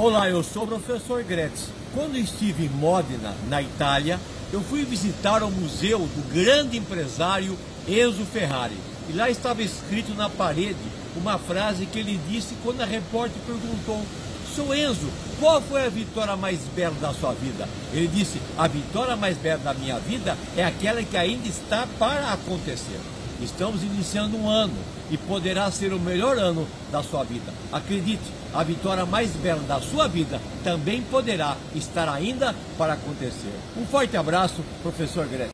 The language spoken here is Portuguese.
Olá, eu sou o professor Gretz. Quando estive em Modena, na Itália, eu fui visitar o museu do grande empresário Enzo Ferrari. E lá estava escrito na parede uma frase que ele disse quando a repórter perguntou: Seu Enzo, qual foi a vitória mais bela da sua vida? Ele disse: A vitória mais bela da minha vida é aquela que ainda está para acontecer. Estamos iniciando um ano e poderá ser o melhor ano da sua vida. Acredite, a vitória mais bela da sua vida também poderá estar ainda para acontecer. Um forte abraço, professor Greg.